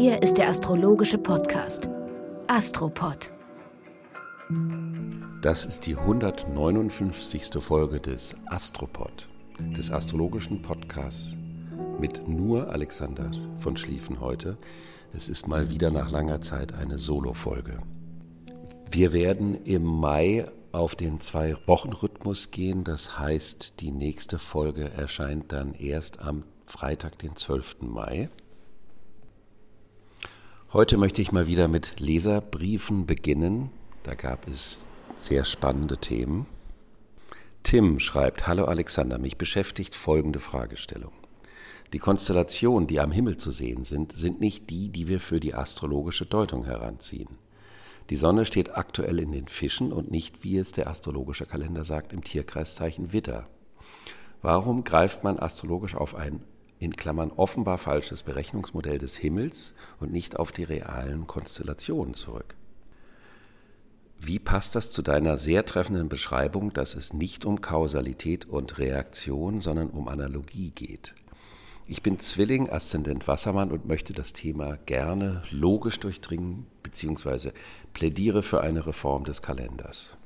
Hier ist der astrologische Podcast Astropod. Das ist die 159. Folge des Astropod, des astrologischen Podcasts mit nur Alexander von Schlieffen heute. Es ist mal wieder nach langer Zeit eine Solo-Folge. Wir werden im Mai auf den Zwei-Wochen-Rhythmus gehen. Das heißt, die nächste Folge erscheint dann erst am Freitag, den 12. Mai. Heute möchte ich mal wieder mit Leserbriefen beginnen. Da gab es sehr spannende Themen. Tim schreibt, Hallo Alexander, mich beschäftigt folgende Fragestellung. Die Konstellationen, die am Himmel zu sehen sind, sind nicht die, die wir für die astrologische Deutung heranziehen. Die Sonne steht aktuell in den Fischen und nicht, wie es der astrologische Kalender sagt, im Tierkreiszeichen Witter. Warum greift man astrologisch auf ein in Klammern offenbar falsches Berechnungsmodell des Himmels und nicht auf die realen Konstellationen zurück. Wie passt das zu deiner sehr treffenden Beschreibung, dass es nicht um Kausalität und Reaktion, sondern um Analogie geht? Ich bin Zwilling, Aszendent Wassermann und möchte das Thema gerne logisch durchdringen bzw. plädiere für eine Reform des Kalenders.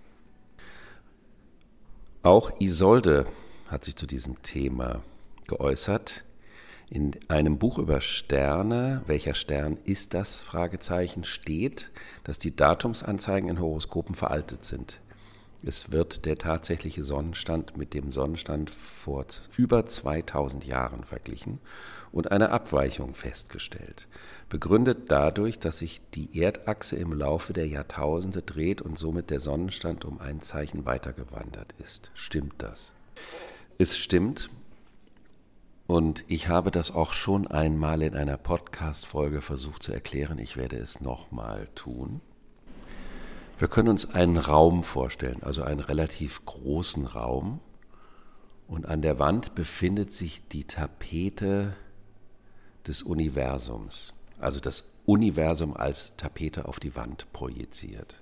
Auch Isolde hat sich zu diesem Thema geäußert. In einem Buch über Sterne, welcher Stern ist das? Fragezeichen steht, dass die Datumsanzeigen in Horoskopen veraltet sind. Es wird der tatsächliche Sonnenstand mit dem Sonnenstand vor über 2000 Jahren verglichen und eine Abweichung festgestellt. Begründet dadurch, dass sich die Erdachse im Laufe der Jahrtausende dreht und somit der Sonnenstand um ein Zeichen weitergewandert ist. Stimmt das? Es stimmt, und ich habe das auch schon einmal in einer Podcast-Folge versucht zu erklären. Ich werde es nochmal tun. Wir können uns einen Raum vorstellen, also einen relativ großen Raum. Und an der Wand befindet sich die Tapete des Universums, also das Universum als Tapete auf die Wand projiziert.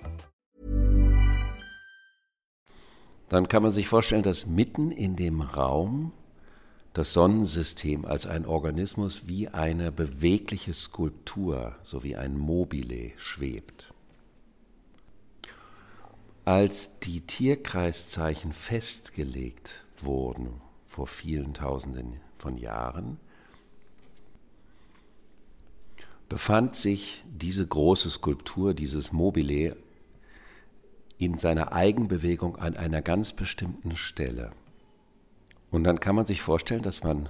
dann kann man sich vorstellen, dass mitten in dem Raum das Sonnensystem als ein Organismus wie eine bewegliche Skulptur, so wie ein Mobile schwebt. Als die Tierkreiszeichen festgelegt wurden vor vielen Tausenden von Jahren, befand sich diese große Skulptur, dieses Mobile in seiner Eigenbewegung an einer ganz bestimmten Stelle. Und dann kann man sich vorstellen, dass man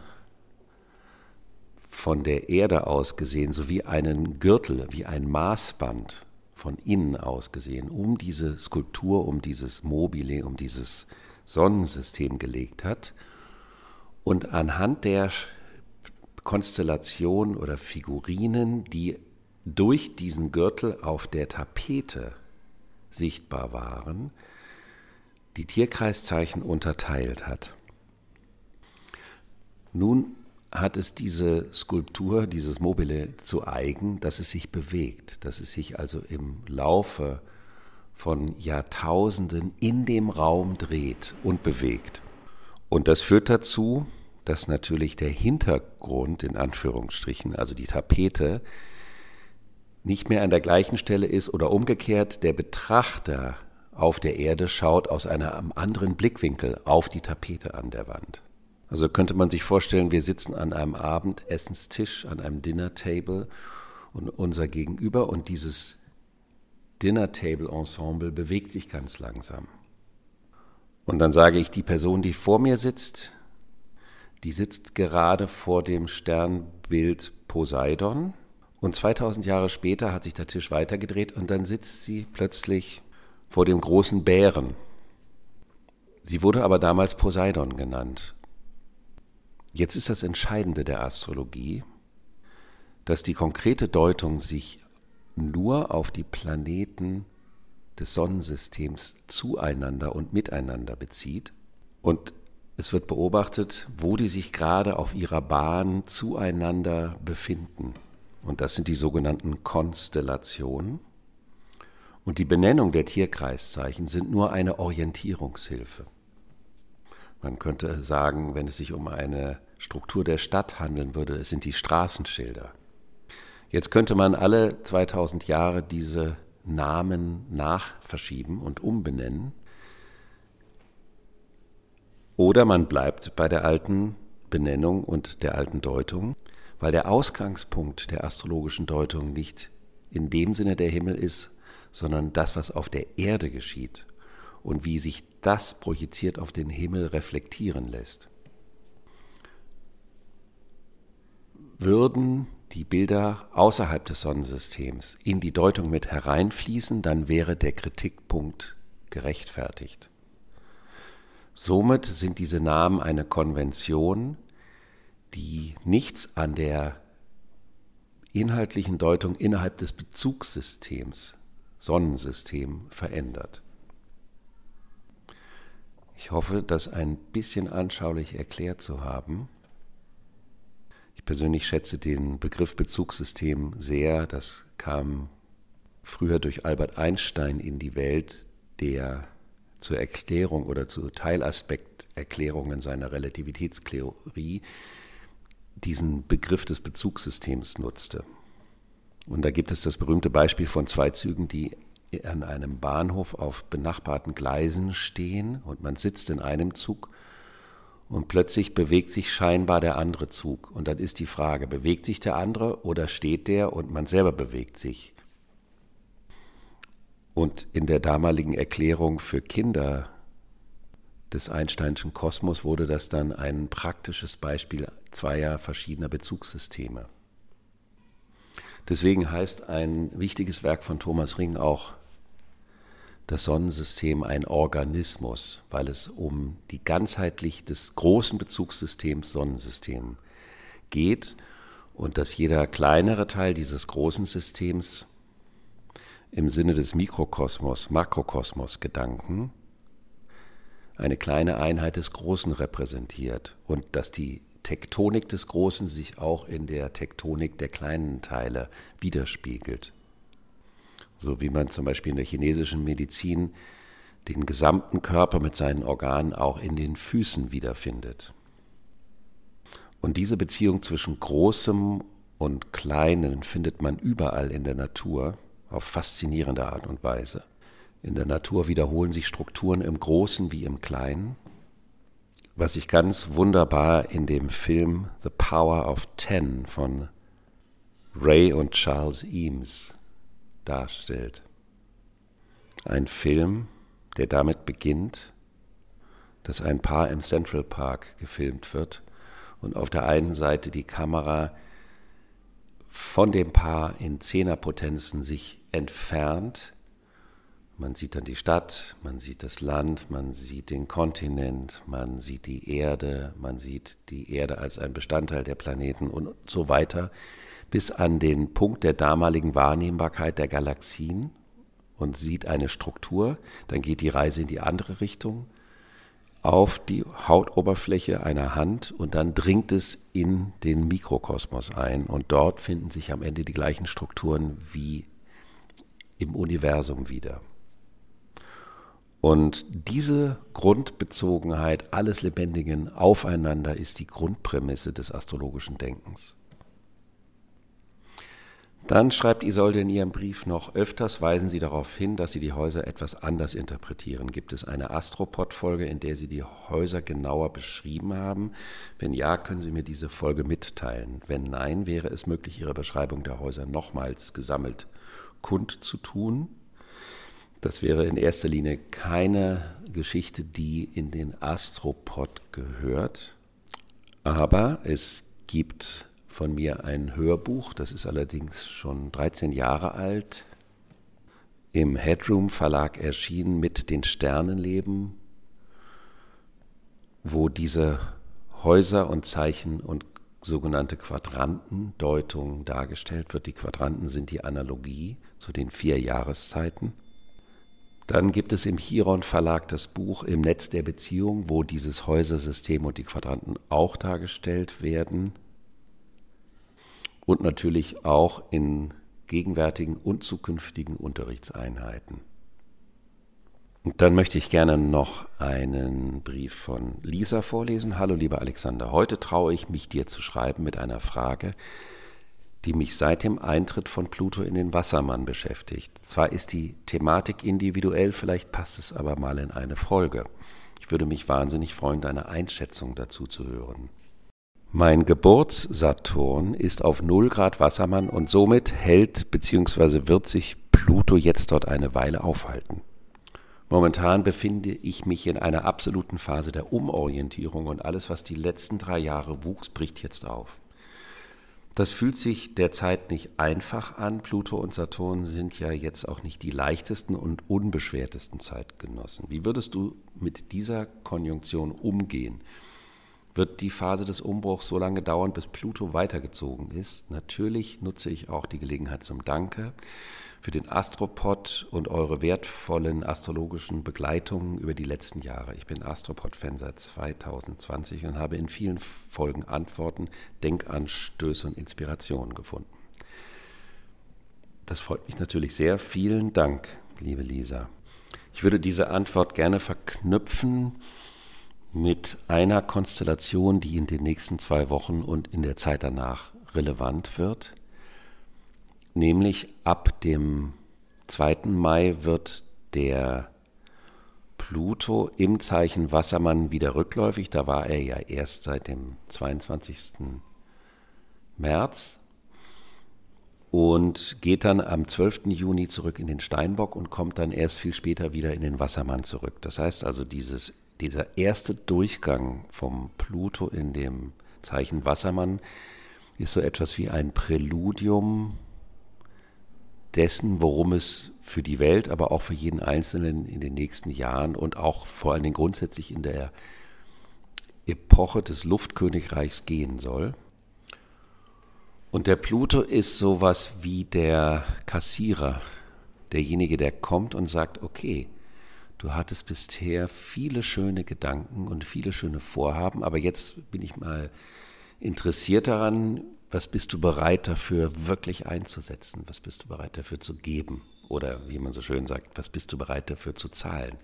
von der Erde aus gesehen, so wie einen Gürtel, wie ein Maßband von innen aus gesehen, um diese Skulptur, um dieses Mobile, um dieses Sonnensystem gelegt hat. Und anhand der Konstellation oder Figurinen, die durch diesen Gürtel auf der Tapete sichtbar waren, die Tierkreiszeichen unterteilt hat. Nun hat es diese Skulptur, dieses Mobile zu eigen, dass es sich bewegt, dass es sich also im Laufe von Jahrtausenden in dem Raum dreht und bewegt. Und das führt dazu, dass natürlich der Hintergrund in Anführungsstrichen, also die Tapete, nicht mehr an der gleichen Stelle ist oder umgekehrt der Betrachter auf der Erde schaut aus einem anderen Blickwinkel auf die Tapete an der Wand. Also könnte man sich vorstellen, wir sitzen an einem Abendessenstisch, an einem Dinner Table und unser Gegenüber und dieses Dinner Table Ensemble bewegt sich ganz langsam. Und dann sage ich, die Person, die vor mir sitzt, die sitzt gerade vor dem Sternbild Poseidon und 2000 Jahre später hat sich der Tisch weitergedreht und dann sitzt sie plötzlich vor dem großen Bären. Sie wurde aber damals Poseidon genannt. Jetzt ist das Entscheidende der Astrologie, dass die konkrete Deutung sich nur auf die Planeten des Sonnensystems zueinander und miteinander bezieht. Und es wird beobachtet, wo die sich gerade auf ihrer Bahn zueinander befinden. Und das sind die sogenannten Konstellationen. Und die Benennung der Tierkreiszeichen sind nur eine Orientierungshilfe. Man könnte sagen, wenn es sich um eine Struktur der Stadt handeln würde, es sind die Straßenschilder. Jetzt könnte man alle 2000 Jahre diese Namen nachverschieben und umbenennen. Oder man bleibt bei der alten Benennung und der alten Deutung, weil der Ausgangspunkt der astrologischen Deutung nicht in dem Sinne der Himmel ist, sondern das, was auf der Erde geschieht und wie sich das projiziert auf den Himmel reflektieren lässt. Würden die Bilder außerhalb des Sonnensystems in die Deutung mit hereinfließen, dann wäre der Kritikpunkt gerechtfertigt. Somit sind diese Namen eine Konvention, die nichts an der inhaltlichen Deutung innerhalb des Bezugssystems Sonnensystem verändert. Ich hoffe, das ein bisschen anschaulich erklärt zu haben. Ich persönlich schätze den Begriff Bezugssystem sehr. Das kam früher durch Albert Einstein in die Welt, der zur Erklärung oder zu Teilaspekterklärungen seiner Relativitätstheorie diesen Begriff des Bezugssystems nutzte. Und da gibt es das berühmte Beispiel von zwei Zügen, die an einem Bahnhof auf benachbarten Gleisen stehen und man sitzt in einem Zug und plötzlich bewegt sich scheinbar der andere Zug. Und dann ist die Frage, bewegt sich der andere oder steht der und man selber bewegt sich? Und in der damaligen Erklärung für Kinder des Einsteinschen Kosmos wurde das dann ein praktisches Beispiel zweier verschiedener Bezugssysteme. Deswegen heißt ein wichtiges Werk von Thomas Ring auch das Sonnensystem ein Organismus, weil es um die ganzheitlich des großen Bezugssystems Sonnensystem geht und dass jeder kleinere Teil dieses großen Systems im Sinne des Mikrokosmos, Makrokosmos Gedanken eine kleine Einheit des Großen repräsentiert und dass die Tektonik des Großen sich auch in der Tektonik der kleinen Teile widerspiegelt. So wie man zum Beispiel in der chinesischen Medizin den gesamten Körper mit seinen Organen auch in den Füßen wiederfindet. Und diese Beziehung zwischen Großem und Kleinen findet man überall in der Natur auf faszinierende Art und Weise. In der Natur wiederholen sich Strukturen im Großen wie im Kleinen was sich ganz wunderbar in dem Film The Power of Ten von Ray und Charles Eames darstellt. Ein Film, der damit beginnt, dass ein Paar im Central Park gefilmt wird und auf der einen Seite die Kamera von dem Paar in Zehnerpotenzen sich entfernt man sieht dann die Stadt, man sieht das Land, man sieht den Kontinent, man sieht die Erde, man sieht die Erde als ein Bestandteil der Planeten und so weiter, bis an den Punkt der damaligen Wahrnehmbarkeit der Galaxien und sieht eine Struktur, dann geht die Reise in die andere Richtung auf die Hautoberfläche einer Hand und dann dringt es in den Mikrokosmos ein und dort finden sich am Ende die gleichen Strukturen wie im Universum wieder. Und diese Grundbezogenheit alles Lebendigen aufeinander ist die Grundprämisse des astrologischen Denkens. Dann schreibt Isolde in ihrem Brief noch, öfters weisen Sie darauf hin, dass Sie die Häuser etwas anders interpretieren. Gibt es eine Astropod-Folge, in der Sie die Häuser genauer beschrieben haben? Wenn ja, können Sie mir diese Folge mitteilen. Wenn nein, wäre es möglich, Ihre Beschreibung der Häuser nochmals gesammelt kundzutun. Das wäre in erster Linie keine Geschichte, die in den Astropod gehört. Aber es gibt von mir ein Hörbuch, das ist allerdings schon 13 Jahre alt, im Headroom Verlag erschienen mit den Sternenleben, wo diese Häuser und Zeichen und sogenannte Quadrantendeutung dargestellt wird. Die Quadranten sind die Analogie zu den vier Jahreszeiten. Dann gibt es im Chiron Verlag das Buch Im Netz der Beziehung, wo dieses Häusersystem und die Quadranten auch dargestellt werden. Und natürlich auch in gegenwärtigen und zukünftigen Unterrichtseinheiten. Und dann möchte ich gerne noch einen Brief von Lisa vorlesen. Hallo lieber Alexander, heute traue ich mich dir zu schreiben mit einer Frage, die mich seit dem Eintritt von Pluto in den Wassermann beschäftigt. Zwar ist die Thematik individuell, vielleicht passt es aber mal in eine Folge. Ich würde mich wahnsinnig freuen, deine Einschätzung dazu zu hören. Mein Geburtssaturn ist auf 0 Grad Wassermann und somit hält bzw. wird sich Pluto jetzt dort eine Weile aufhalten. Momentan befinde ich mich in einer absoluten Phase der Umorientierung und alles, was die letzten drei Jahre wuchs, bricht jetzt auf. Das fühlt sich derzeit nicht einfach an. Pluto und Saturn sind ja jetzt auch nicht die leichtesten und unbeschwertesten Zeitgenossen. Wie würdest du mit dieser Konjunktion umgehen? Wird die Phase des Umbruchs so lange dauern, bis Pluto weitergezogen ist? Natürlich nutze ich auch die Gelegenheit zum Danke für den Astropod und eure wertvollen astrologischen Begleitungen über die letzten Jahre. Ich bin Astropod-Fan seit 2020 und habe in vielen Folgen Antworten, Denkanstöße und Inspirationen gefunden. Das freut mich natürlich sehr. Vielen Dank, liebe Lisa. Ich würde diese Antwort gerne verknüpfen mit einer Konstellation, die in den nächsten zwei Wochen und in der Zeit danach relevant wird. Nämlich ab dem 2. Mai wird der Pluto im Zeichen Wassermann wieder rückläufig. Da war er ja erst seit dem 22. März und geht dann am 12. Juni zurück in den Steinbock und kommt dann erst viel später wieder in den Wassermann zurück. Das heißt also, dieses, dieser erste Durchgang vom Pluto in dem Zeichen Wassermann ist so etwas wie ein Präludium dessen, worum es für die Welt, aber auch für jeden Einzelnen in den nächsten Jahren und auch vor allen Dingen grundsätzlich in der Epoche des Luftkönigreichs gehen soll. Und der Pluto ist sowas wie der Kassierer, derjenige, der kommt und sagt, okay, du hattest bisher viele schöne Gedanken und viele schöne Vorhaben, aber jetzt bin ich mal interessiert daran, was bist du bereit dafür wirklich einzusetzen? Was bist du bereit dafür zu geben? Oder wie man so schön sagt, was bist du bereit dafür zu zahlen?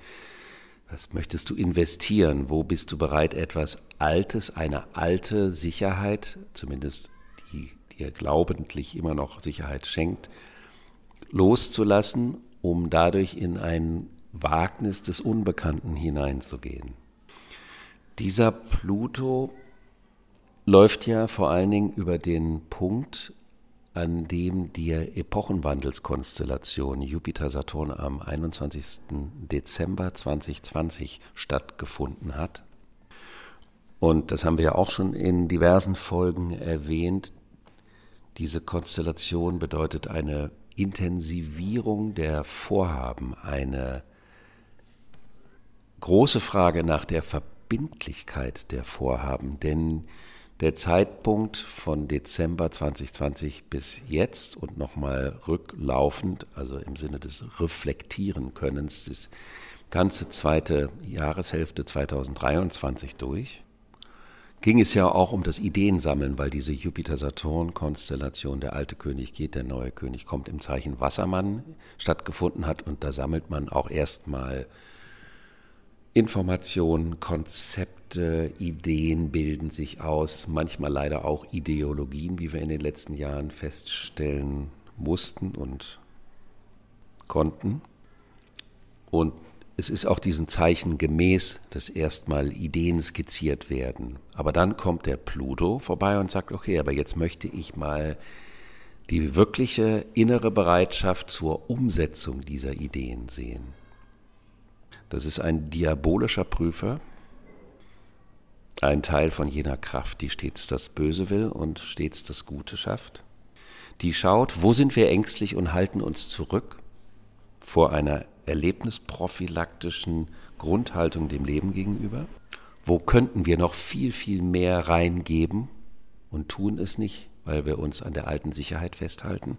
Was möchtest du investieren? Wo bist du bereit, etwas Altes, eine alte Sicherheit, zumindest die dir glaubentlich immer noch Sicherheit schenkt, loszulassen, um dadurch in ein Wagnis des Unbekannten hineinzugehen? Dieser Pluto läuft ja vor allen Dingen über den Punkt, an dem die Epochenwandelskonstellation Jupiter-Saturn am 21. Dezember 2020 stattgefunden hat. Und das haben wir ja auch schon in diversen Folgen erwähnt. Diese Konstellation bedeutet eine Intensivierung der Vorhaben, eine große Frage nach der Verbindlichkeit der Vorhaben, denn der Zeitpunkt von Dezember 2020 bis jetzt und nochmal rücklaufend, also im Sinne des Reflektieren-Könnens, das ganze zweite Jahreshälfte 2023 durch, ging es ja auch um das Ideensammeln, weil diese Jupiter-Saturn-Konstellation, der alte König geht, der neue König kommt im Zeichen Wassermann stattgefunden hat und da sammelt man auch erstmal Informationen, Konzepte, Ideen bilden sich aus, manchmal leider auch Ideologien, wie wir in den letzten Jahren feststellen mussten und konnten. Und es ist auch diesen Zeichen gemäß, dass erstmal Ideen skizziert werden. Aber dann kommt der Pluto vorbei und sagt, okay, aber jetzt möchte ich mal die wirkliche innere Bereitschaft zur Umsetzung dieser Ideen sehen. Das ist ein diabolischer Prüfer, ein Teil von jener Kraft, die stets das Böse will und stets das Gute schafft. Die schaut, wo sind wir ängstlich und halten uns zurück vor einer erlebnisprophylaktischen Grundhaltung dem Leben gegenüber? Wo könnten wir noch viel, viel mehr reingeben und tun es nicht, weil wir uns an der alten Sicherheit festhalten?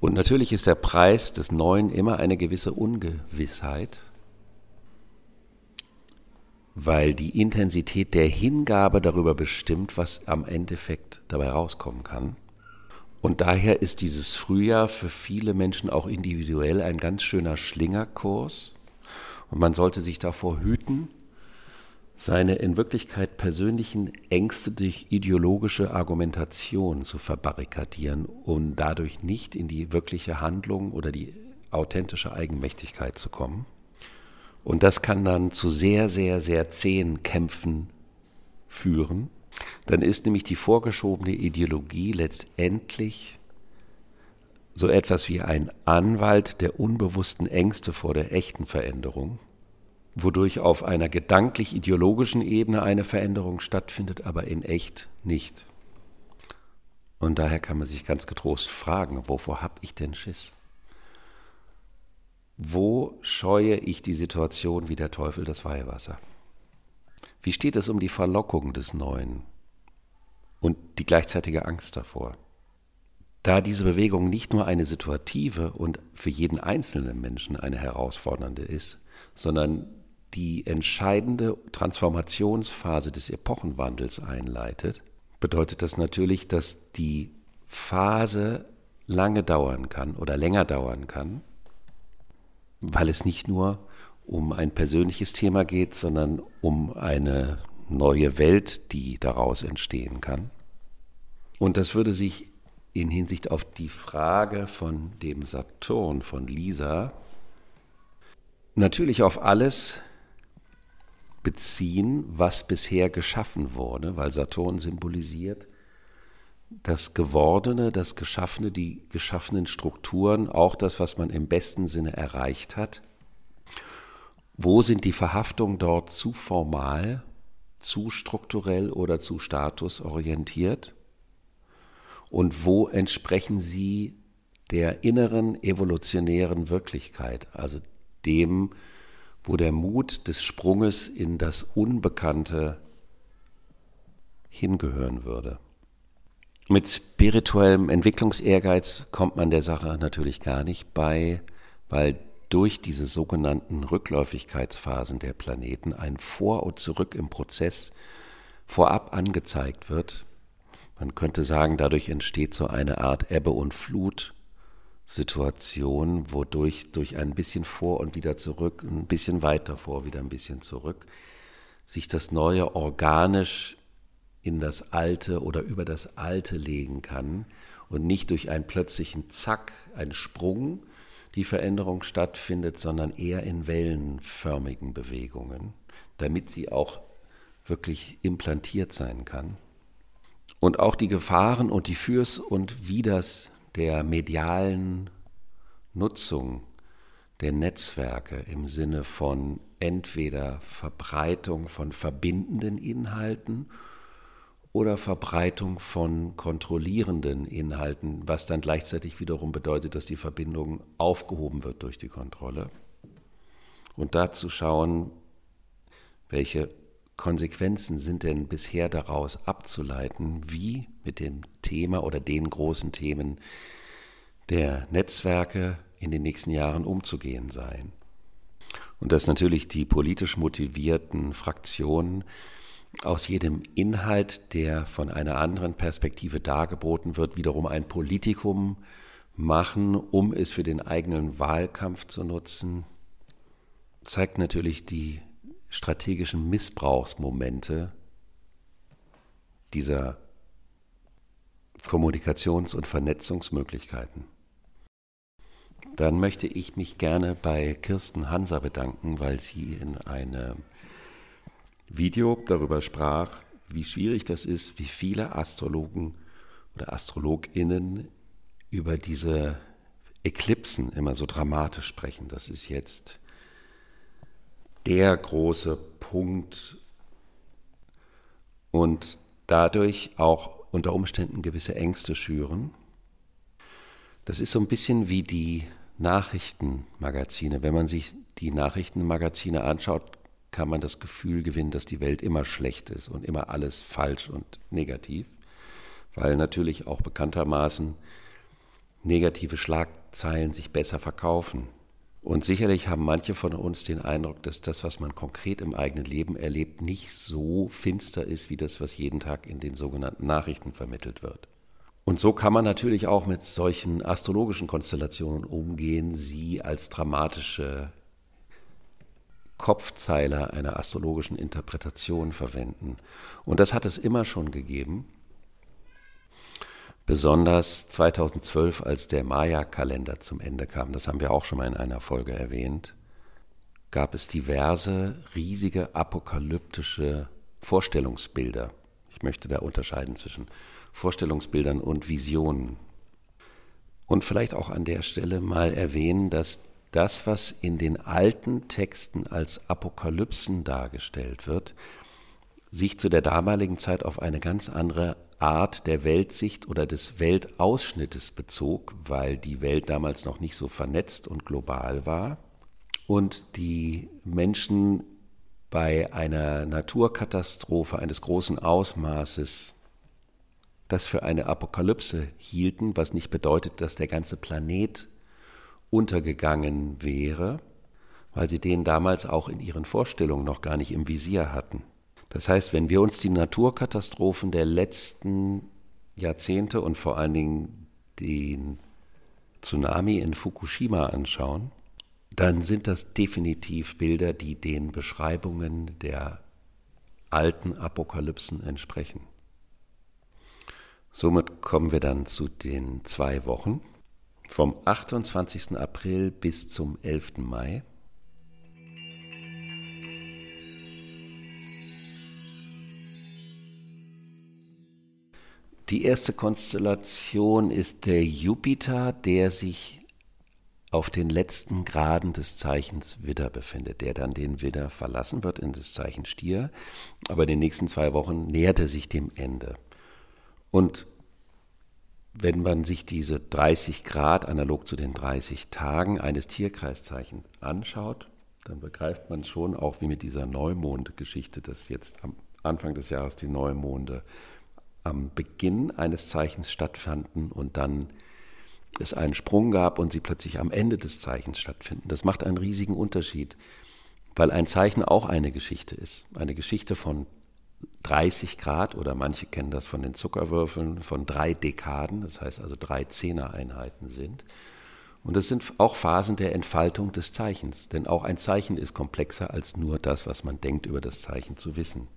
Und natürlich ist der Preis des Neuen immer eine gewisse Ungewissheit, weil die Intensität der Hingabe darüber bestimmt, was am Endeffekt dabei rauskommen kann. Und daher ist dieses Frühjahr für viele Menschen auch individuell ein ganz schöner Schlingerkurs. Und man sollte sich davor hüten, seine in Wirklichkeit persönlichen Ängste durch ideologische Argumentation zu verbarrikadieren und dadurch nicht in die wirkliche Handlung oder die authentische Eigenmächtigkeit zu kommen. Und das kann dann zu sehr, sehr, sehr zähen Kämpfen führen. Dann ist nämlich die vorgeschobene Ideologie letztendlich so etwas wie ein Anwalt der unbewussten Ängste vor der echten Veränderung wodurch auf einer gedanklich-ideologischen Ebene eine Veränderung stattfindet, aber in echt nicht. Und daher kann man sich ganz getrost fragen, wovor habe ich denn Schiss? Wo scheue ich die Situation wie der Teufel das Weihwasser? Wie steht es um die Verlockung des Neuen und die gleichzeitige Angst davor? Da diese Bewegung nicht nur eine situative und für jeden einzelnen Menschen eine herausfordernde ist, sondern die entscheidende Transformationsphase des Epochenwandels einleitet, bedeutet das natürlich, dass die Phase lange dauern kann oder länger dauern kann, weil es nicht nur um ein persönliches Thema geht, sondern um eine neue Welt, die daraus entstehen kann. Und das würde sich in Hinsicht auf die Frage von dem Saturn von Lisa natürlich auf alles beziehen, was bisher geschaffen wurde, weil Saturn symbolisiert das Gewordene, das Geschaffene, die geschaffenen Strukturen, auch das, was man im besten Sinne erreicht hat. Wo sind die Verhaftungen dort zu formal, zu strukturell oder zu statusorientiert? Und wo entsprechen sie der inneren evolutionären Wirklichkeit, also dem, wo der Mut des Sprunges in das Unbekannte hingehören würde. Mit spirituellem Entwicklungsehrgeiz kommt man der Sache natürlich gar nicht bei, weil durch diese sogenannten Rückläufigkeitsphasen der Planeten ein Vor und Zurück im Prozess vorab angezeigt wird. Man könnte sagen, dadurch entsteht so eine Art Ebbe und Flut Situation, wodurch durch ein bisschen vor und wieder zurück, ein bisschen weiter vor, wieder ein bisschen zurück, sich das Neue organisch in das Alte oder über das Alte legen kann und nicht durch einen plötzlichen Zack, einen Sprung die Veränderung stattfindet, sondern eher in wellenförmigen Bewegungen, damit sie auch wirklich implantiert sein kann. Und auch die Gefahren und die Fürs und Widers der medialen Nutzung der Netzwerke im Sinne von entweder Verbreitung von verbindenden Inhalten oder Verbreitung von kontrollierenden Inhalten, was dann gleichzeitig wiederum bedeutet, dass die Verbindung aufgehoben wird durch die Kontrolle. Und dazu schauen, welche Konsequenzen sind denn bisher daraus abzuleiten, wie mit dem Thema oder den großen Themen der Netzwerke in den nächsten Jahren umzugehen seien. Und dass natürlich die politisch motivierten Fraktionen aus jedem Inhalt, der von einer anderen Perspektive dargeboten wird, wiederum ein Politikum machen, um es für den eigenen Wahlkampf zu nutzen, zeigt natürlich die strategischen Missbrauchsmomente dieser Kommunikations- und Vernetzungsmöglichkeiten. Dann möchte ich mich gerne bei Kirsten Hanser bedanken, weil sie in einem Video darüber sprach, wie schwierig das ist, wie viele Astrologen oder Astrologinnen über diese Eklipsen immer so dramatisch sprechen. Das ist jetzt der große Punkt und dadurch auch unter Umständen gewisse Ängste schüren. Das ist so ein bisschen wie die Nachrichtenmagazine. Wenn man sich die Nachrichtenmagazine anschaut, kann man das Gefühl gewinnen, dass die Welt immer schlecht ist und immer alles falsch und negativ, weil natürlich auch bekanntermaßen negative Schlagzeilen sich besser verkaufen. Und sicherlich haben manche von uns den Eindruck, dass das, was man konkret im eigenen Leben erlebt, nicht so finster ist wie das, was jeden Tag in den sogenannten Nachrichten vermittelt wird. Und so kann man natürlich auch mit solchen astrologischen Konstellationen umgehen, sie als dramatische Kopfzeile einer astrologischen Interpretation verwenden. Und das hat es immer schon gegeben. Besonders 2012, als der Maya-Kalender zum Ende kam, das haben wir auch schon mal in einer Folge erwähnt, gab es diverse riesige apokalyptische Vorstellungsbilder. Ich möchte da unterscheiden zwischen Vorstellungsbildern und Visionen. Und vielleicht auch an der Stelle mal erwähnen, dass das, was in den alten Texten als Apokalypsen dargestellt wird, sich zu der damaligen Zeit auf eine ganz andere Art der Weltsicht oder des Weltausschnittes bezog, weil die Welt damals noch nicht so vernetzt und global war. Und die Menschen bei einer Naturkatastrophe eines großen Ausmaßes das für eine Apokalypse hielten, was nicht bedeutet, dass der ganze Planet untergegangen wäre, weil sie den damals auch in ihren Vorstellungen noch gar nicht im Visier hatten. Das heißt, wenn wir uns die Naturkatastrophen der letzten Jahrzehnte und vor allen Dingen den Tsunami in Fukushima anschauen, dann sind das definitiv Bilder, die den Beschreibungen der alten Apokalypsen entsprechen. Somit kommen wir dann zu den zwei Wochen vom 28. April bis zum 11. Mai. Die erste Konstellation ist der Jupiter, der sich auf den letzten Graden des Zeichens Widder befindet, der dann den Widder verlassen wird in das Zeichen Stier. Aber in den nächsten zwei Wochen nähert er sich dem Ende. Und wenn man sich diese 30 Grad analog zu den 30 Tagen eines Tierkreiszeichens anschaut, dann begreift man schon auch, wie mit dieser Neumond-Geschichte, dass jetzt am Anfang des Jahres die Neumonde am Beginn eines Zeichens stattfanden und dann es einen Sprung gab und sie plötzlich am Ende des Zeichens stattfinden. Das macht einen riesigen Unterschied, weil ein Zeichen auch eine Geschichte ist. Eine Geschichte von 30 Grad oder manche kennen das von den Zuckerwürfeln von drei Dekaden, das heißt also drei Zehnereinheiten sind. Und es sind auch Phasen der Entfaltung des Zeichens, denn auch ein Zeichen ist komplexer als nur das, was man denkt über das Zeichen zu wissen.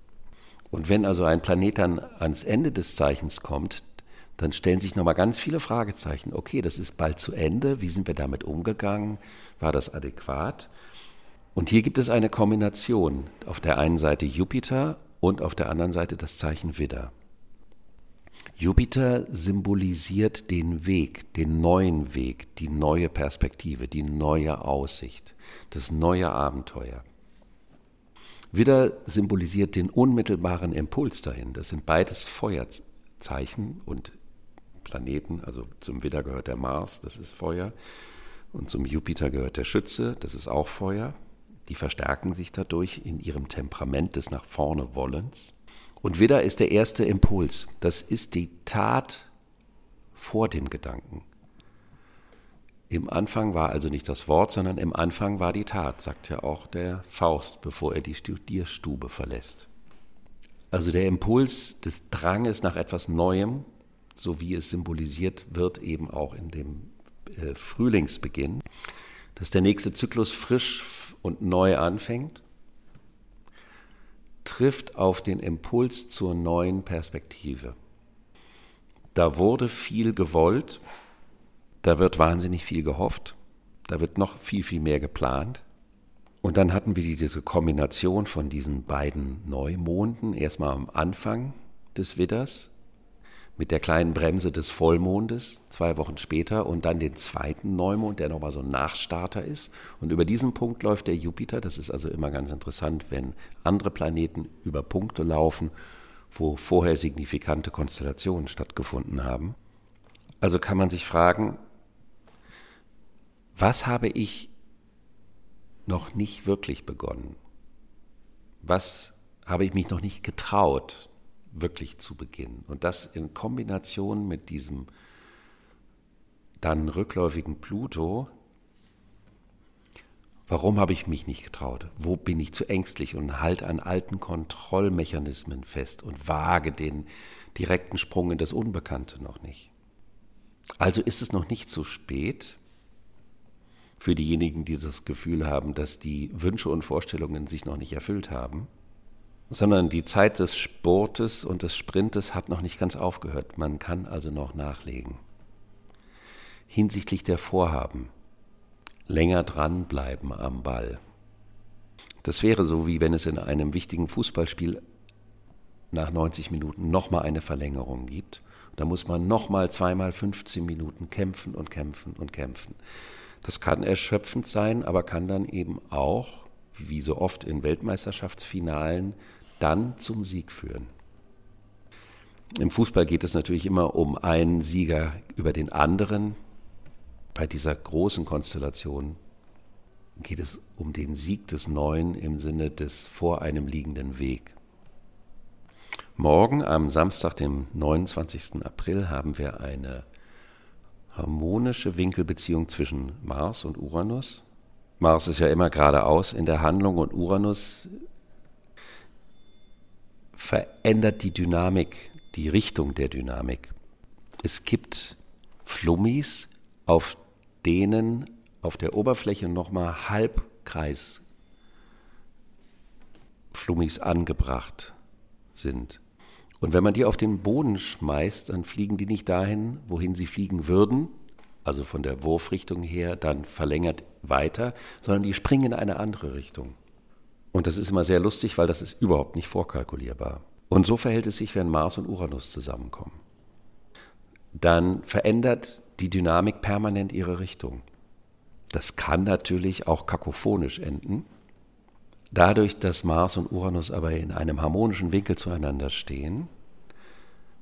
Und wenn also ein Planet dann ans Ende des Zeichens kommt, dann stellen sich nochmal ganz viele Fragezeichen. Okay, das ist bald zu Ende. Wie sind wir damit umgegangen? War das adäquat? Und hier gibt es eine Kombination. Auf der einen Seite Jupiter und auf der anderen Seite das Zeichen Widder. Jupiter symbolisiert den Weg, den neuen Weg, die neue Perspektive, die neue Aussicht, das neue Abenteuer. Widder symbolisiert den unmittelbaren Impuls dahin. Das sind beides Feuerzeichen und Planeten. Also zum Widder gehört der Mars, das ist Feuer. Und zum Jupiter gehört der Schütze, das ist auch Feuer. Die verstärken sich dadurch in ihrem Temperament des nach vorne Wollens. Und Widder ist der erste Impuls. Das ist die Tat vor dem Gedanken. Im Anfang war also nicht das Wort, sondern im Anfang war die Tat, sagt ja auch der Faust, bevor er die Studierstube verlässt. Also der Impuls des Dranges nach etwas Neuem, so wie es symbolisiert wird, eben auch in dem äh, Frühlingsbeginn, dass der nächste Zyklus frisch und neu anfängt, trifft auf den Impuls zur neuen Perspektive. Da wurde viel gewollt, da wird wahnsinnig viel gehofft. Da wird noch viel, viel mehr geplant. Und dann hatten wir diese Kombination von diesen beiden Neumonden, erstmal am Anfang des Widders mit der kleinen Bremse des Vollmondes zwei Wochen später und dann den zweiten Neumond, der nochmal so ein Nachstarter ist. Und über diesen Punkt läuft der Jupiter. Das ist also immer ganz interessant, wenn andere Planeten über Punkte laufen, wo vorher signifikante Konstellationen stattgefunden haben. Also kann man sich fragen, was habe ich noch nicht wirklich begonnen? Was habe ich mich noch nicht getraut, wirklich zu beginnen? Und das in Kombination mit diesem dann rückläufigen Pluto. Warum habe ich mich nicht getraut? Wo bin ich zu ängstlich und halte an alten Kontrollmechanismen fest und wage den direkten Sprung in das Unbekannte noch nicht? Also ist es noch nicht zu spät für diejenigen, die das Gefühl haben, dass die Wünsche und Vorstellungen sich noch nicht erfüllt haben, sondern die Zeit des Sportes und des Sprintes hat noch nicht ganz aufgehört. Man kann also noch nachlegen. Hinsichtlich der Vorhaben länger dranbleiben am Ball. Das wäre so, wie wenn es in einem wichtigen Fußballspiel nach 90 Minuten nochmal eine Verlängerung gibt da muss man nochmal zweimal 15 Minuten kämpfen und kämpfen und kämpfen. Das kann erschöpfend sein, aber kann dann eben auch, wie so oft in Weltmeisterschaftsfinalen, dann zum Sieg führen. Im Fußball geht es natürlich immer um einen Sieger über den anderen. Bei dieser großen Konstellation geht es um den Sieg des Neuen im Sinne des vor einem liegenden Weg. Morgen, am Samstag, dem 29. April, haben wir eine harmonische Winkelbeziehung zwischen Mars und Uranus. Mars ist ja immer geradeaus in der Handlung und Uranus verändert die Dynamik, die Richtung der Dynamik. Es gibt Flummis, auf denen auf der Oberfläche nochmal Halbkreis Flummis angebracht sind. Und wenn man die auf den Boden schmeißt, dann fliegen die nicht dahin, wohin sie fliegen würden, also von der Wurfrichtung her dann verlängert weiter, sondern die springen in eine andere Richtung. Und das ist immer sehr lustig, weil das ist überhaupt nicht vorkalkulierbar. Und so verhält es sich, wenn Mars und Uranus zusammenkommen. Dann verändert die Dynamik permanent ihre Richtung. Das kann natürlich auch kakophonisch enden. Dadurch, dass Mars und Uranus aber in einem harmonischen Winkel zueinander stehen,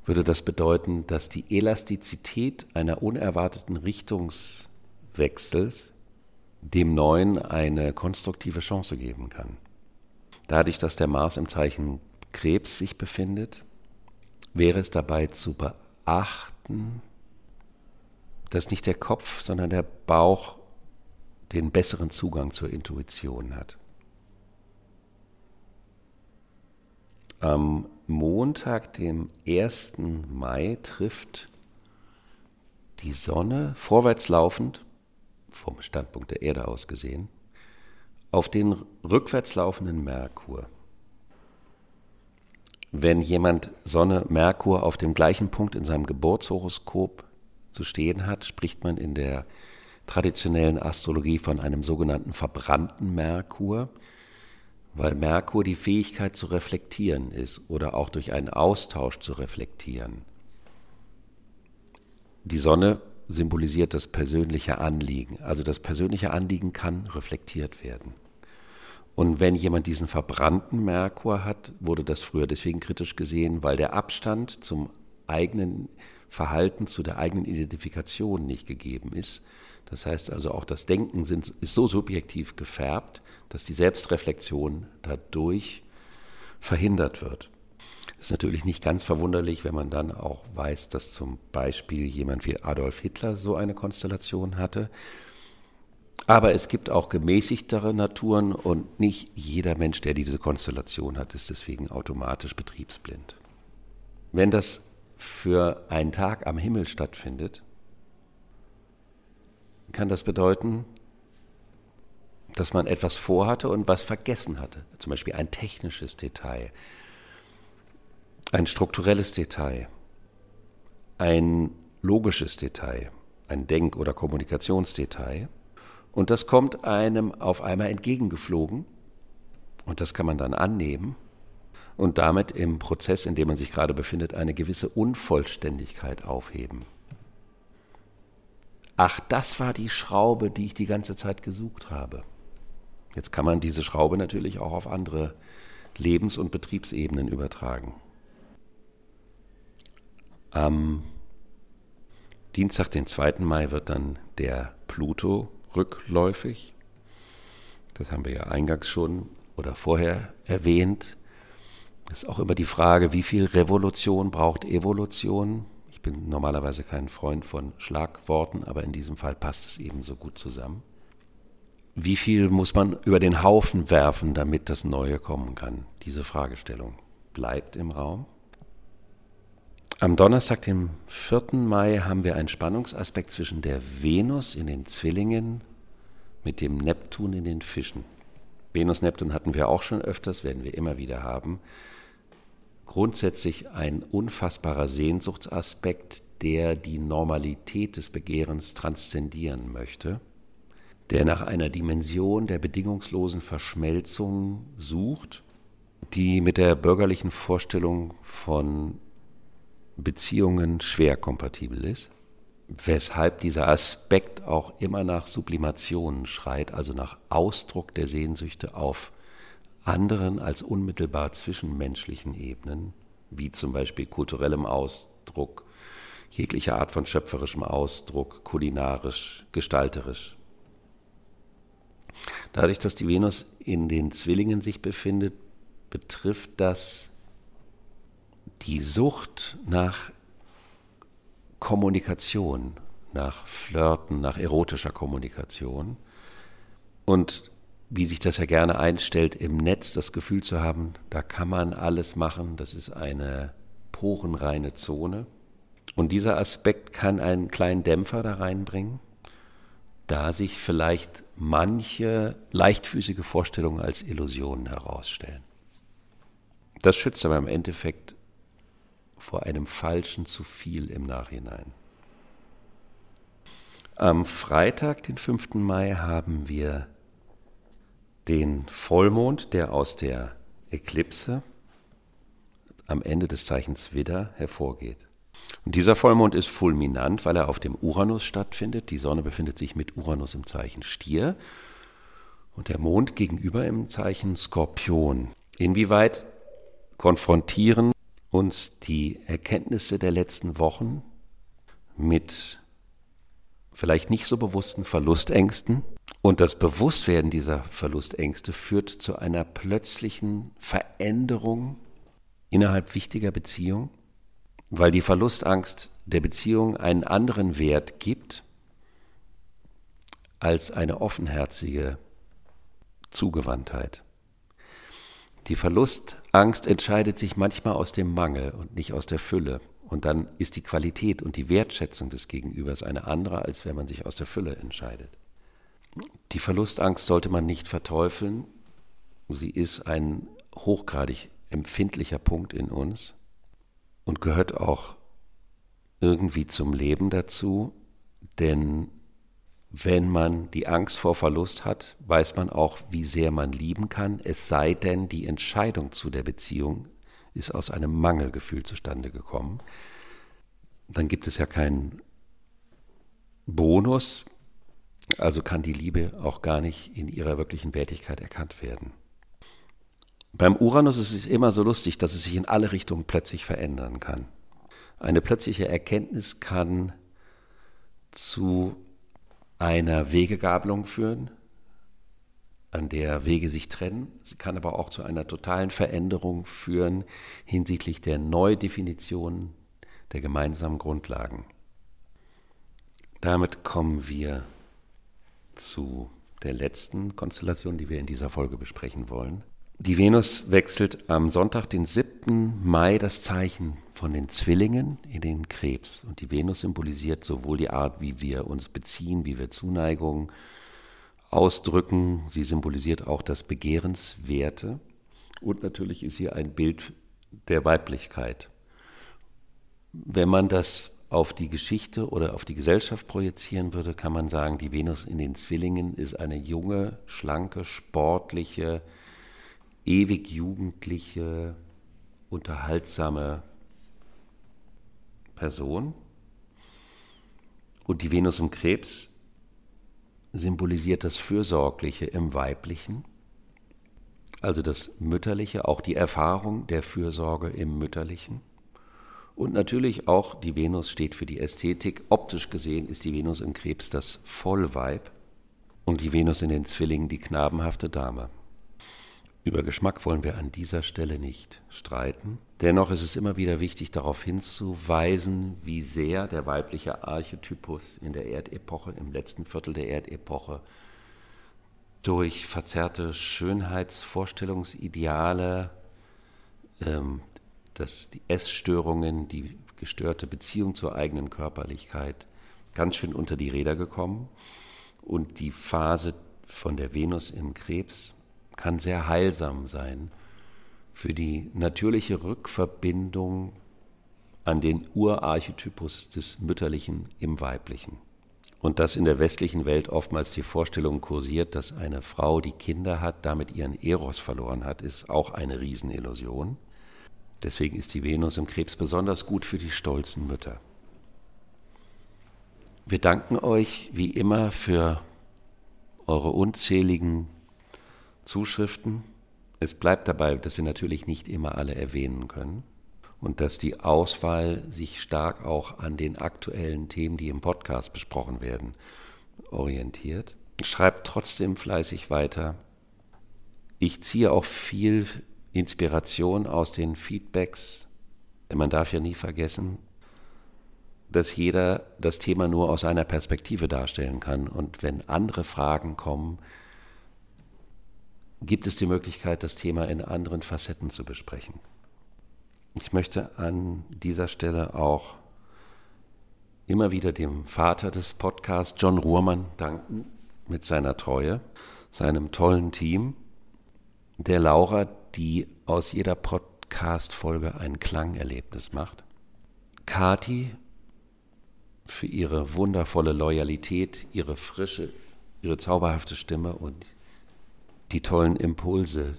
würde das bedeuten, dass die Elastizität einer unerwarteten Richtungswechsels dem Neuen eine konstruktive Chance geben kann. Dadurch, dass der Mars im Zeichen Krebs sich befindet, wäre es dabei zu beachten, dass nicht der Kopf, sondern der Bauch den besseren Zugang zur Intuition hat. Am Montag, dem 1. Mai, trifft die Sonne vorwärts laufend, vom Standpunkt der Erde aus gesehen, auf den rückwärts laufenden Merkur. Wenn jemand Sonne, Merkur auf dem gleichen Punkt in seinem Geburtshoroskop zu stehen hat, spricht man in der traditionellen Astrologie von einem sogenannten verbrannten Merkur weil Merkur die Fähigkeit zu reflektieren ist oder auch durch einen Austausch zu reflektieren. Die Sonne symbolisiert das persönliche Anliegen. Also das persönliche Anliegen kann reflektiert werden. Und wenn jemand diesen verbrannten Merkur hat, wurde das früher deswegen kritisch gesehen, weil der Abstand zum eigenen Verhalten, zu der eigenen Identifikation nicht gegeben ist. Das heißt also auch das Denken sind, ist so subjektiv gefärbt, dass die Selbstreflexion dadurch verhindert wird. Das ist natürlich nicht ganz verwunderlich, wenn man dann auch weiß, dass zum Beispiel jemand wie Adolf Hitler so eine Konstellation hatte. Aber es gibt auch gemäßigtere Naturen und nicht jeder Mensch, der diese Konstellation hat, ist deswegen automatisch betriebsblind. Wenn das für einen Tag am Himmel stattfindet, kann das bedeuten, dass man etwas vorhatte und was vergessen hatte. Zum Beispiel ein technisches Detail, ein strukturelles Detail, ein logisches Detail, ein Denk- oder Kommunikationsdetail. Und das kommt einem auf einmal entgegengeflogen und das kann man dann annehmen und damit im Prozess, in dem man sich gerade befindet, eine gewisse Unvollständigkeit aufheben. Ach, das war die Schraube, die ich die ganze Zeit gesucht habe. Jetzt kann man diese Schraube natürlich auch auf andere Lebens- und Betriebsebenen übertragen. Am Dienstag, den 2. Mai, wird dann der Pluto rückläufig. Das haben wir ja eingangs schon oder vorher erwähnt. Es ist auch immer die Frage, wie viel Revolution braucht Evolution? Ich bin normalerweise kein Freund von Schlagworten, aber in diesem Fall passt es eben so gut zusammen. Wie viel muss man über den Haufen werfen, damit das Neue kommen kann? Diese Fragestellung bleibt im Raum. Am Donnerstag, dem 4. Mai, haben wir einen Spannungsaspekt zwischen der Venus in den Zwillingen mit dem Neptun in den Fischen. Venus, Neptun hatten wir auch schon öfters, werden wir immer wieder haben. Grundsätzlich ein unfassbarer Sehnsuchtsaspekt, der die Normalität des Begehrens transzendieren möchte, der nach einer Dimension der bedingungslosen Verschmelzung sucht, die mit der bürgerlichen Vorstellung von Beziehungen schwer kompatibel ist, weshalb dieser Aspekt auch immer nach Sublimation schreit, also nach Ausdruck der Sehnsüchte auf anderen als unmittelbar zwischenmenschlichen Ebenen, wie zum Beispiel kulturellem Ausdruck, jeglicher Art von schöpferischem Ausdruck, kulinarisch, gestalterisch. Dadurch, dass die Venus in den Zwillingen sich befindet, betrifft das die Sucht nach Kommunikation, nach Flirten, nach erotischer Kommunikation und wie sich das ja gerne einstellt, im Netz das Gefühl zu haben, da kann man alles machen, das ist eine porenreine Zone. Und dieser Aspekt kann einen kleinen Dämpfer da reinbringen, da sich vielleicht manche leichtfüßige Vorstellungen als Illusionen herausstellen. Das schützt aber im Endeffekt vor einem falschen zu viel im Nachhinein. Am Freitag, den 5. Mai, haben wir den Vollmond, der aus der Eklipse am Ende des Zeichens Widder hervorgeht. Und dieser Vollmond ist fulminant, weil er auf dem Uranus stattfindet. Die Sonne befindet sich mit Uranus im Zeichen Stier und der Mond gegenüber im Zeichen Skorpion. Inwieweit konfrontieren uns die Erkenntnisse der letzten Wochen mit vielleicht nicht so bewussten Verlustängsten. Und das Bewusstwerden dieser Verlustängste führt zu einer plötzlichen Veränderung innerhalb wichtiger Beziehungen, weil die Verlustangst der Beziehung einen anderen Wert gibt als eine offenherzige Zugewandtheit. Die Verlustangst entscheidet sich manchmal aus dem Mangel und nicht aus der Fülle. Und dann ist die Qualität und die Wertschätzung des Gegenübers eine andere, als wenn man sich aus der Fülle entscheidet. Die Verlustangst sollte man nicht verteufeln. Sie ist ein hochgradig empfindlicher Punkt in uns und gehört auch irgendwie zum Leben dazu, denn wenn man die Angst vor Verlust hat, weiß man auch, wie sehr man lieben kann, es sei denn, die Entscheidung zu der Beziehung ist aus einem Mangelgefühl zustande gekommen. Dann gibt es ja keinen Bonus, also kann die Liebe auch gar nicht in ihrer wirklichen Wertigkeit erkannt werden. Beim Uranus ist es immer so lustig, dass es sich in alle Richtungen plötzlich verändern kann. Eine plötzliche Erkenntnis kann zu einer Wegegabelung führen, an der Wege sich trennen. Sie kann aber auch zu einer totalen Veränderung führen hinsichtlich der Neudefinition der gemeinsamen Grundlagen. Damit kommen wir zu der letzten Konstellation, die wir in dieser Folge besprechen wollen. Die Venus wechselt am Sonntag, den 7. Mai, das Zeichen von den Zwillingen in den Krebs. Und die Venus symbolisiert sowohl die Art, wie wir uns beziehen, wie wir Zuneigung ausdrücken. Sie symbolisiert auch das Begehrenswerte. Und natürlich ist sie ein Bild der Weiblichkeit. Wenn man das auf die Geschichte oder auf die Gesellschaft projizieren würde, kann man sagen, die Venus in den Zwillingen ist eine junge, schlanke, sportliche, ewig jugendliche, unterhaltsame Person. Und die Venus im Krebs symbolisiert das Fürsorgliche im Weiblichen, also das Mütterliche, auch die Erfahrung der Fürsorge im Mütterlichen. Und natürlich auch die Venus steht für die Ästhetik. Optisch gesehen ist die Venus im Krebs das Vollweib und die Venus in den Zwillingen die knabenhafte Dame. Über Geschmack wollen wir an dieser Stelle nicht streiten. Dennoch ist es immer wieder wichtig, darauf hinzuweisen, wie sehr der weibliche Archetypus in der Erdepoche, im letzten Viertel der Erdepoche, durch verzerrte Schönheitsvorstellungsideale, ähm, dass die Essstörungen, die gestörte Beziehung zur eigenen Körperlichkeit ganz schön unter die Räder gekommen. Und die Phase von der Venus im Krebs kann sehr heilsam sein für die natürliche Rückverbindung an den Urarchetypus des Mütterlichen im Weiblichen. Und dass in der westlichen Welt oftmals die Vorstellung kursiert, dass eine Frau, die Kinder hat, damit ihren Eros verloren hat, ist auch eine Riesenillusion. Deswegen ist die Venus im Krebs besonders gut für die stolzen Mütter. Wir danken euch wie immer für eure unzähligen Zuschriften. Es bleibt dabei, dass wir natürlich nicht immer alle erwähnen können und dass die Auswahl sich stark auch an den aktuellen Themen, die im Podcast besprochen werden, orientiert. Schreibt trotzdem fleißig weiter. Ich ziehe auch viel Inspiration aus den Feedbacks. Man darf ja nie vergessen, dass jeder das Thema nur aus einer Perspektive darstellen kann. Und wenn andere Fragen kommen, gibt es die Möglichkeit, das Thema in anderen Facetten zu besprechen. Ich möchte an dieser Stelle auch immer wieder dem Vater des Podcasts, John Ruhrmann, danken mit seiner Treue, seinem tollen Team, der Laura, die aus jeder Podcast-Folge ein Klangerlebnis macht, Kati für ihre wundervolle Loyalität, ihre frische, ihre zauberhafte Stimme und die tollen Impulse,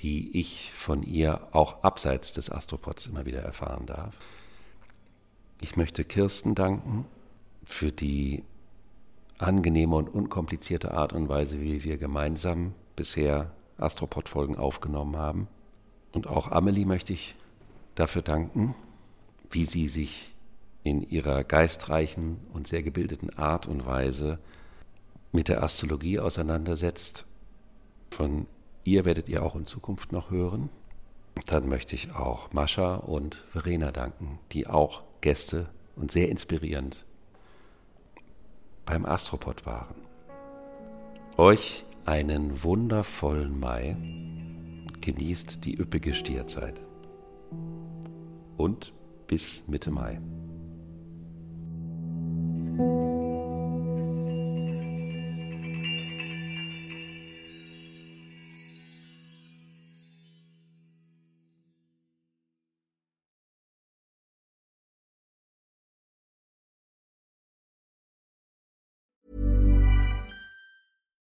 die ich von ihr auch abseits des Astropods immer wieder erfahren darf. Ich möchte Kirsten danken für die angenehme und unkomplizierte Art und Weise, wie wir gemeinsam bisher Astropod-Folgen aufgenommen haben. Und auch Amelie möchte ich dafür danken, wie sie sich in ihrer geistreichen und sehr gebildeten Art und Weise mit der Astrologie auseinandersetzt von ihr werdet ihr auch in Zukunft noch hören. Dann möchte ich auch Mascha und Verena danken, die auch Gäste und sehr inspirierend beim Astropod waren. Euch einen wundervollen Mai. Genießt die üppige Stierzeit. Und bis Mitte Mai.